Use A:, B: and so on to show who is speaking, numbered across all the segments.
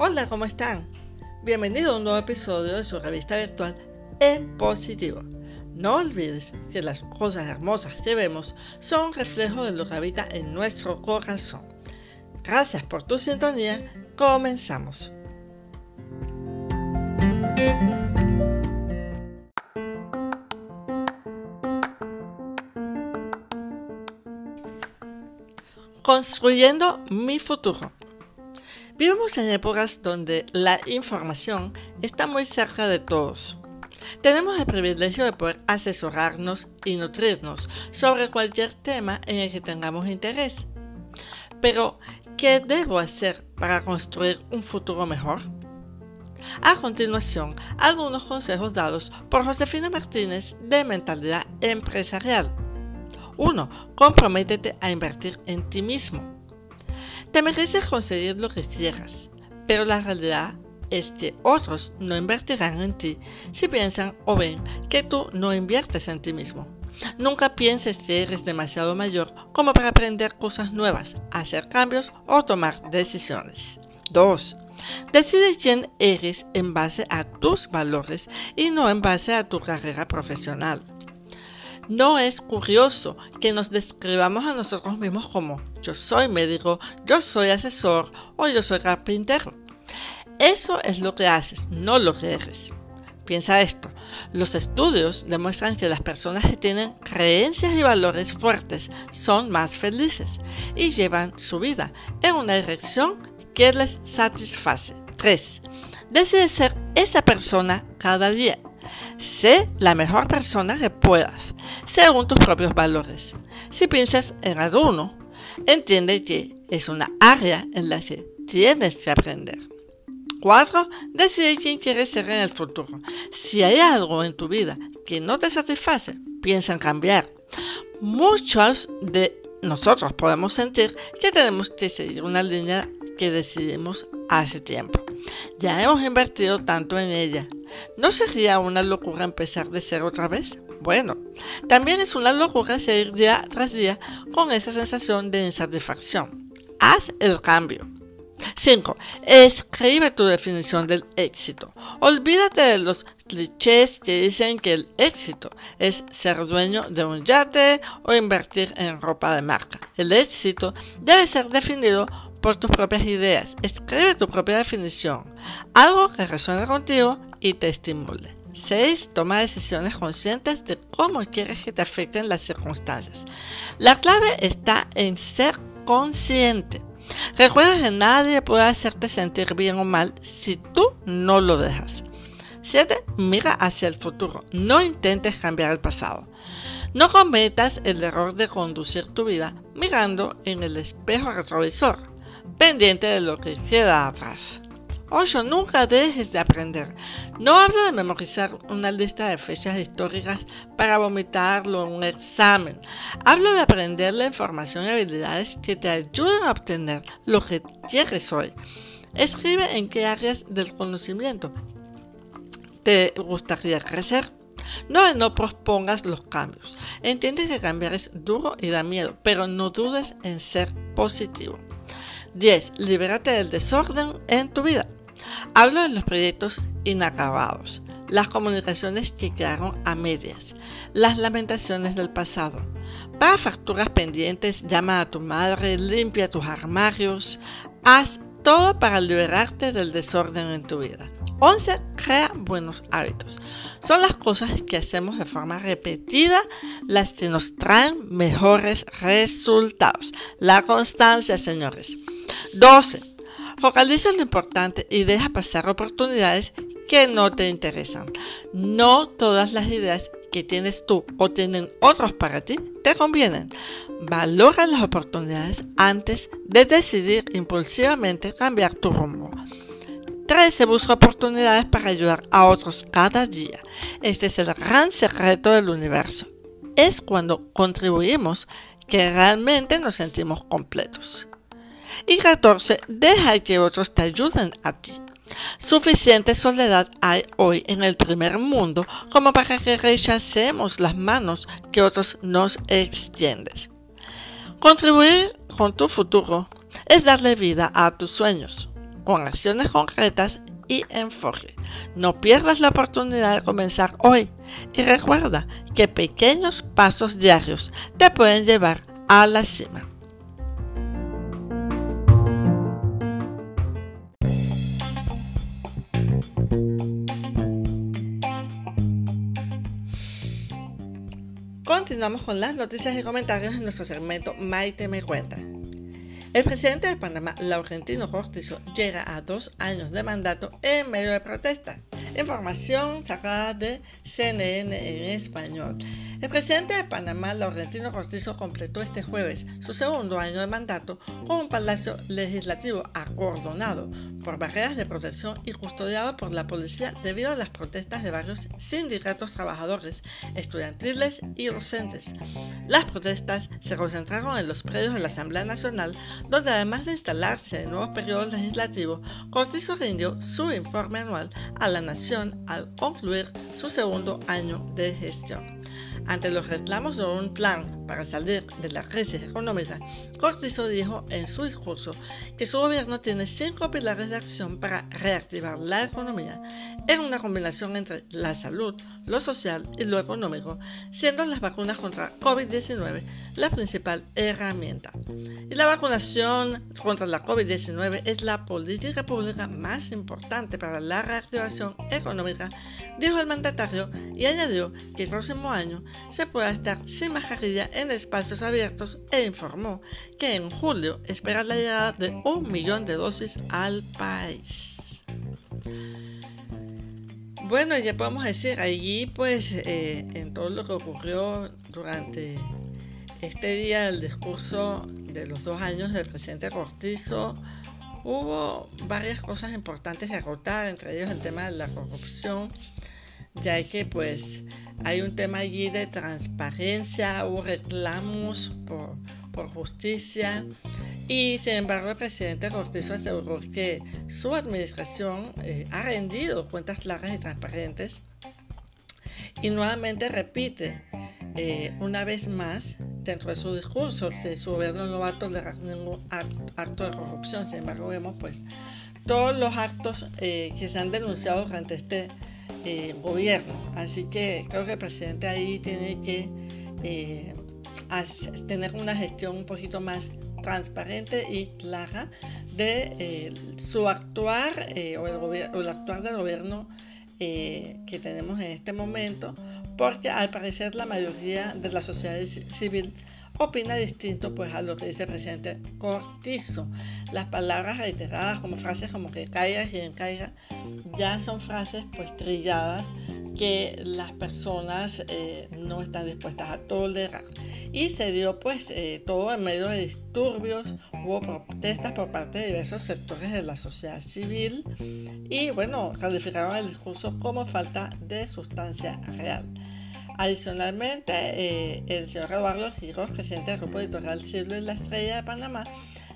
A: Hola, ¿cómo están? Bienvenido a un nuevo episodio de su revista virtual En Positivo. No olvides que las cosas hermosas que vemos son reflejo de lo que habita en nuestro corazón. Gracias por tu sintonía. Comenzamos. Construyendo mi futuro. Vivimos en épocas donde la información está muy cerca de todos. Tenemos el privilegio de poder asesorarnos y nutrirnos sobre cualquier tema en el que tengamos interés. Pero, ¿qué debo hacer para construir un futuro mejor? A continuación, algunos consejos dados por Josefina Martínez de Mentalidad Empresarial. 1. Comprométete a invertir en ti mismo. Te mereces conseguir lo que quieras, pero la realidad es que otros no invertirán en ti si piensan o ven que tú no inviertes en ti mismo. Nunca pienses que eres demasiado mayor como para aprender cosas nuevas, hacer cambios o tomar decisiones. 2. Decide quién eres en base a tus valores y no en base a tu carrera profesional. No es curioso que nos describamos a nosotros mismos como yo soy médico, yo soy asesor o yo soy carpintero. Eso es lo que haces, no lo que eres. Piensa esto, los estudios demuestran que las personas que tienen creencias y valores fuertes son más felices y llevan su vida en una dirección que les satisface. 3. Decide ser esa persona cada día. Sé la mejor persona que puedas, según tus propios valores. Si piensas en alguno, entiende que es una área en la que tienes que aprender. 4. Decide quién quieres ser en el futuro. Si hay algo en tu vida que no te satisface, piensa en cambiar. Muchos de nosotros podemos sentir que tenemos que seguir una línea que decidimos hace tiempo. Ya hemos invertido tanto en ella. ¿No sería una locura empezar de cero otra vez? Bueno, también es una locura seguir día tras día con esa sensación de insatisfacción. Haz el cambio. 5. Escribe tu definición del éxito. Olvídate de los clichés que dicen que el éxito es ser dueño de un yate o invertir en ropa de marca. El éxito debe ser definido por tus propias ideas. Escribe tu propia definición, algo que resuene contigo y te estimule. 6. Toma decisiones conscientes de cómo quieres que te afecten las circunstancias. La clave está en ser consciente. Recuerda que nadie puede hacerte sentir bien o mal si tú no lo dejas. 7. Mira hacia el futuro. No intentes cambiar el pasado. No cometas el error de conducir tu vida mirando en el espejo retrovisor pendiente de lo que queda atrás. 8. Nunca dejes de aprender. No hablo de memorizar una lista de fechas históricas para vomitarlo en un examen. Hablo de aprender la información y habilidades que te ayuden a obtener lo que quieres hoy. Escribe en qué áreas del conocimiento te gustaría crecer. No, no pospongas los cambios. Entiende que cambiar es duro y da miedo, pero no dudes en ser positivo. 10. Libérate del desorden en tu vida. Hablo de los proyectos inacabados, las comunicaciones que quedaron a medias, las lamentaciones del pasado. Para facturas pendientes, llama a tu madre, limpia tus armarios, haz todo para liberarte del desorden en tu vida. 11. Crea buenos hábitos. Son las cosas que hacemos de forma repetida las que nos traen mejores resultados. La constancia, señores. 12. Focaliza lo importante y deja pasar oportunidades que no te interesan. No todas las ideas que tienes tú o tienen otros para ti te convienen. Valora las oportunidades antes de decidir impulsivamente cambiar tu rumbo. 13. Busca oportunidades para ayudar a otros cada día. Este es el gran secreto del universo. Es cuando contribuimos que realmente nos sentimos completos. Y 14. Deja que otros te ayuden a ti. Suficiente soledad hay hoy en el primer mundo como para que rechacemos las manos que otros nos extienden. Contribuir con tu futuro es darle vida a tus sueños. con acciones concretas y enfoque. No pierdas la oportunidad de comenzar hoy y recuerda que pequeños pasos diarios te pueden llevar a la cima. Continuamos con las noticias y comentarios en nuestro segmento Maite me cuenta. El presidente de Panamá, Laurentino Cortizo, llega a dos años de mandato en medio de protesta. Información sacada de CNN en español. El presidente de Panamá, Laurentino Cortizo, completó este jueves su segundo año de mandato con un palacio legislativo acordonado por barreras de protección y custodiado por la policía debido a las protestas de varios sindicatos trabajadores, estudiantiles y docentes. Las protestas se concentraron en los predios de la Asamblea Nacional, donde además de instalarse en nuevos periodos legislativos, Cortizo rindió su informe anual a la nación al concluir su segundo año de gestión. Ante los reclamos de un plan para salir de la crisis económica, Cortizo dijo en su discurso que su gobierno tiene cinco pilares de acción para reactivar la economía en una combinación entre la salud, lo social y lo económico, siendo las vacunas contra COVID-19 la principal herramienta. Y la vacunación contra la COVID-19 es la política pública más importante para la reactivación económica, dijo el mandatario y añadió que el próximo año se pueda estar sin mascarilla en espacios abiertos e informó que en julio espera la llegada de un millón de dosis al país. Bueno, ya podemos decir, allí pues eh, en todo lo que ocurrió durante este día del discurso de los dos años del presidente Cortizo, hubo varias cosas importantes que acotar, entre ellos el tema de la corrupción, ya que pues hay un tema allí de transparencia, hubo reclamos por, justicia y sin embargo el presidente Cortizo aseguró que su administración eh, ha rendido cuentas claras y transparentes y nuevamente repite eh, una vez más dentro de su discurso que su gobierno no va a tolerar ningún acto de corrupción. Sin embargo, vemos pues todos los actos eh, que se han denunciado durante este eh, gobierno. Así que creo que el presidente ahí tiene que tener una gestión un poquito más transparente y clara de su actuar o, el, actuar del gobierno que tenemos en este momento porque al parecer la mayoría de la sociedad civil opina distinto pues a lo que dice el presidente Cortizo. Las palabras reiteradas como frases como que caiga quien caiga ya son frases pues trilladas que las personas eh, no están dispuestas a tolerar. Y se dio pues eh, todo en medio de disturbios, hubo protestas por parte de diversos sectores de la sociedad civil y bueno, calificaron el discurso como falta de sustancia real. Adicionalmente, eh, el señor Eduardo Giros, presidente del grupo editorial Cielo y la Estrella de Panamá,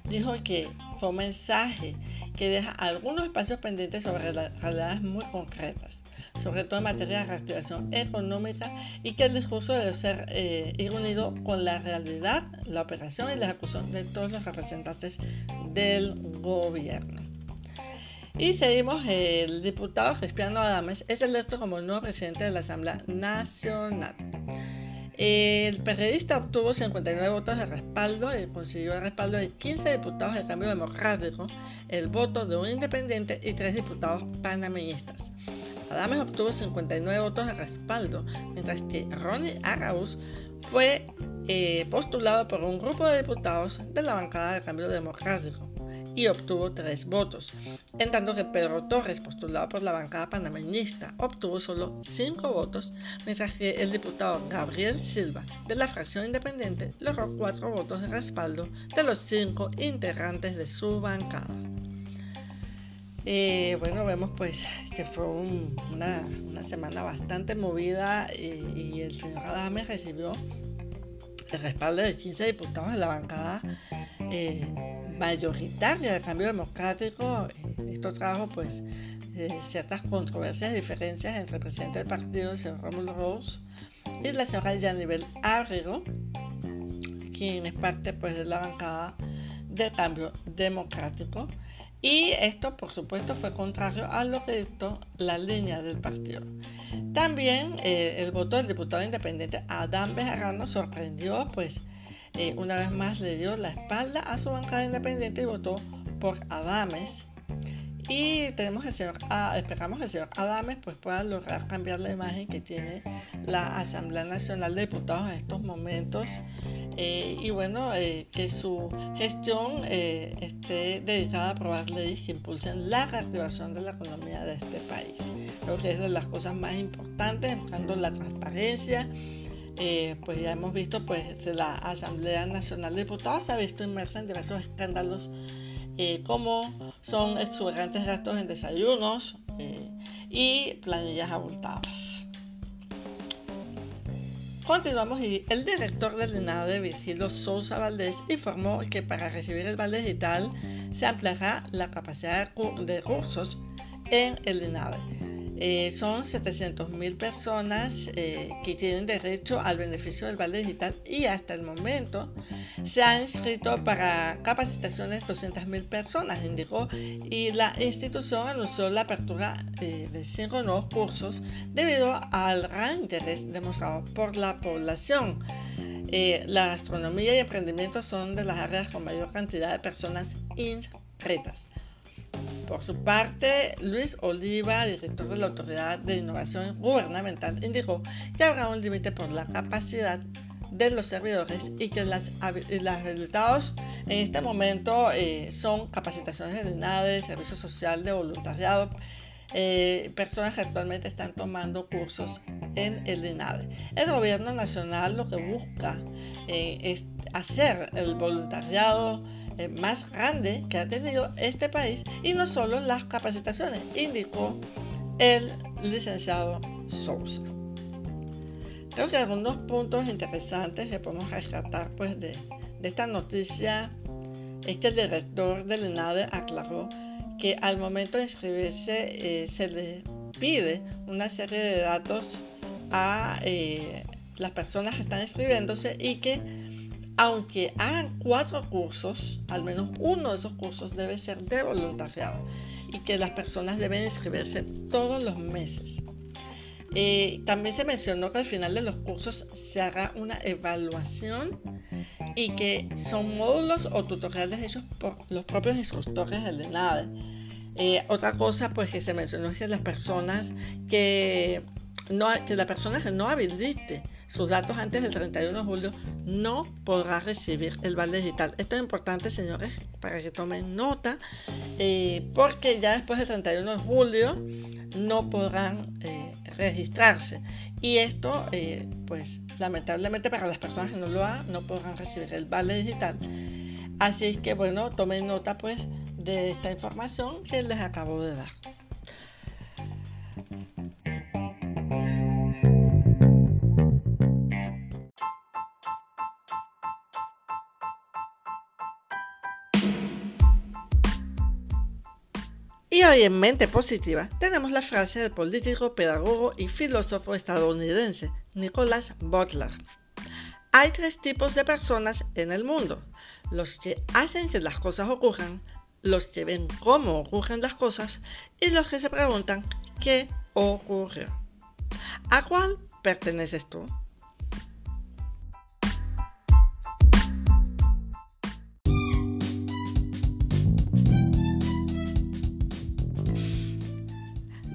A: dijo que fue un mensaje que deja algunos espacios pendientes sobre realidades muy concretas, sobre todo en materia de reactivación económica y que el discurso debe ser eh, ir unido con la realidad, la operación y la ejecución de todos los representantes del gobierno. Y seguimos, el diputado Cristiano Adames es electo como nuevo presidente de la Asamblea Nacional. El periodista obtuvo 59 votos de respaldo y consiguió el respaldo de 15 diputados del cambio democrático, el voto de un independiente y 3 diputados panameñistas. Adames obtuvo 59 votos de respaldo, mientras que Ronnie Arauz fue eh, postulado por un grupo de diputados de la bancada del cambio democrático y obtuvo tres votos, en tanto que Pedro Torres, postulado por la bancada panameñista, obtuvo solo cinco votos, mientras que el diputado Gabriel Silva, de la fracción independiente, logró cuatro votos de respaldo de los cinco integrantes de su bancada. Eh, bueno, vemos pues que fue una, semana bastante movida y, el señor Adame recibió el respaldo de 15 diputados de la bancada eh, mayoritaria del cambio democrático. Eh, esto trajo pues eh, ciertas controversias y diferencias entre el presidente del partido, el señor Rómulo Rose, y la señora Yanibel Ábrego, quien es parte pues de la bancada del cambio democrático. Y esto, por supuesto, fue contrario a lo que dictó la línea del partido. También eh, el voto del diputado independiente Adán Bejarano sorprendió, pues eh, una vez más le dio la espalda a su bancada independiente y votó por Adames y tenemos el señor, esperamos que el señor Adames pues, pueda lograr cambiar la imagen que tiene la Asamblea Nacional de Diputados en estos momentos. Eh, y bueno, eh, que su gestión eh, esté dedicada a aprobar leyes que impulsen la reactivación de la economía de este país. Creo que es de las cosas más importantes, buscando la transparencia. Pues ya hemos visto pues la Asamblea Nacional de Diputados se ha visto inmersa en diversos escándalos eh, como son exuberantes gastos en desayunos eh, y planillas abultadas. Continuamos y el director del INADE, Virgilio Sousa Valdés, informó que para recibir el vale digital se ampliará la capacidad de recursos en el INADE eh, son 700.000 personas eh, que tienen derecho al beneficio del vale digital y hasta el momento se han inscrito para capacitaciones 200.000 personas, indicó, y la institución anunció la apertura eh, de cinco nuevos cursos debido al gran interés demostrado por la población. la gastronomía y emprendimiento son de las áreas con mayor cantidad de personas inscritas. Por su parte, Luis Oliva, director de la Autoridad de Innovación Gubernamental, indicó que habrá un límite por la capacidad de los servidores y que las, habilitados en este momento eh, son capacitaciones de INADE, servicio social, de voluntariado, eh, personas que actualmente están tomando cursos en el INADE. El gobierno nacional lo que busca eh, es hacer el voluntariado más grande que ha tenido este país y no solo las capacitaciones, indicó el licenciado Sousa. Creo que algunos puntos interesantes que podemos rescatar pues, de, esta noticia es que el director del INADE aclaró que al momento de inscribirse eh, se le pide una serie de datos a eh, las personas que están inscribiéndose y que aunque hagan cuatro cursos, al menos uno de esos cursos debe ser de voluntariado y que las personas deben inscribirse todos los meses. Eh, también se mencionó que al final de los cursos se hará una evaluación y que son módulos o tutoriales hechos por los propios instructores del ENADE. Eh, otra cosa pues que se mencionó es que las personas que que la persona que no habilite sus datos antes del 31 de julio no podrá recibir el vale digital. Esto es importante, señores, para que tomen nota, eh, porque ya después del 31 de julio no podrán eh, registrarse. Y esto, eh, pues, lamentablemente para las personas que no lo hagan, no podrán recibir el vale digital. Así es que, bueno, tomen nota, pues, de esta información que les acabo de dar. En Mente Positiva tenemos la frase del político, pedagogo y filósofo estadounidense Nicholas Butler. Hay tres tipos de personas en el mundo. Los que hacen que las cosas ocurran, los que ven cómo ocurren las cosas y los que se preguntan qué ocurrió. ¿A cuál perteneces tú?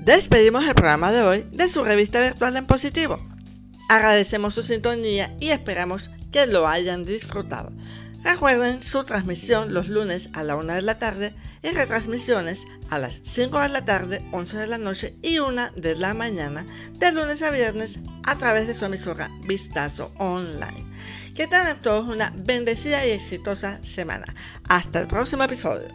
A: Despedimos el programa de hoy de su revista virtual en positivo. Agradecemos su sintonía y esperamos que lo hayan disfrutado. Recuerden su transmisión los lunes a la 1 de la tarde y retransmisiones a las 5 de la tarde, 11 de la noche y 1 de la mañana de lunes a viernes a través de su emisora Vistazo Online. Que tengan todos una bendecida y exitosa semana. Hasta el próximo episodio.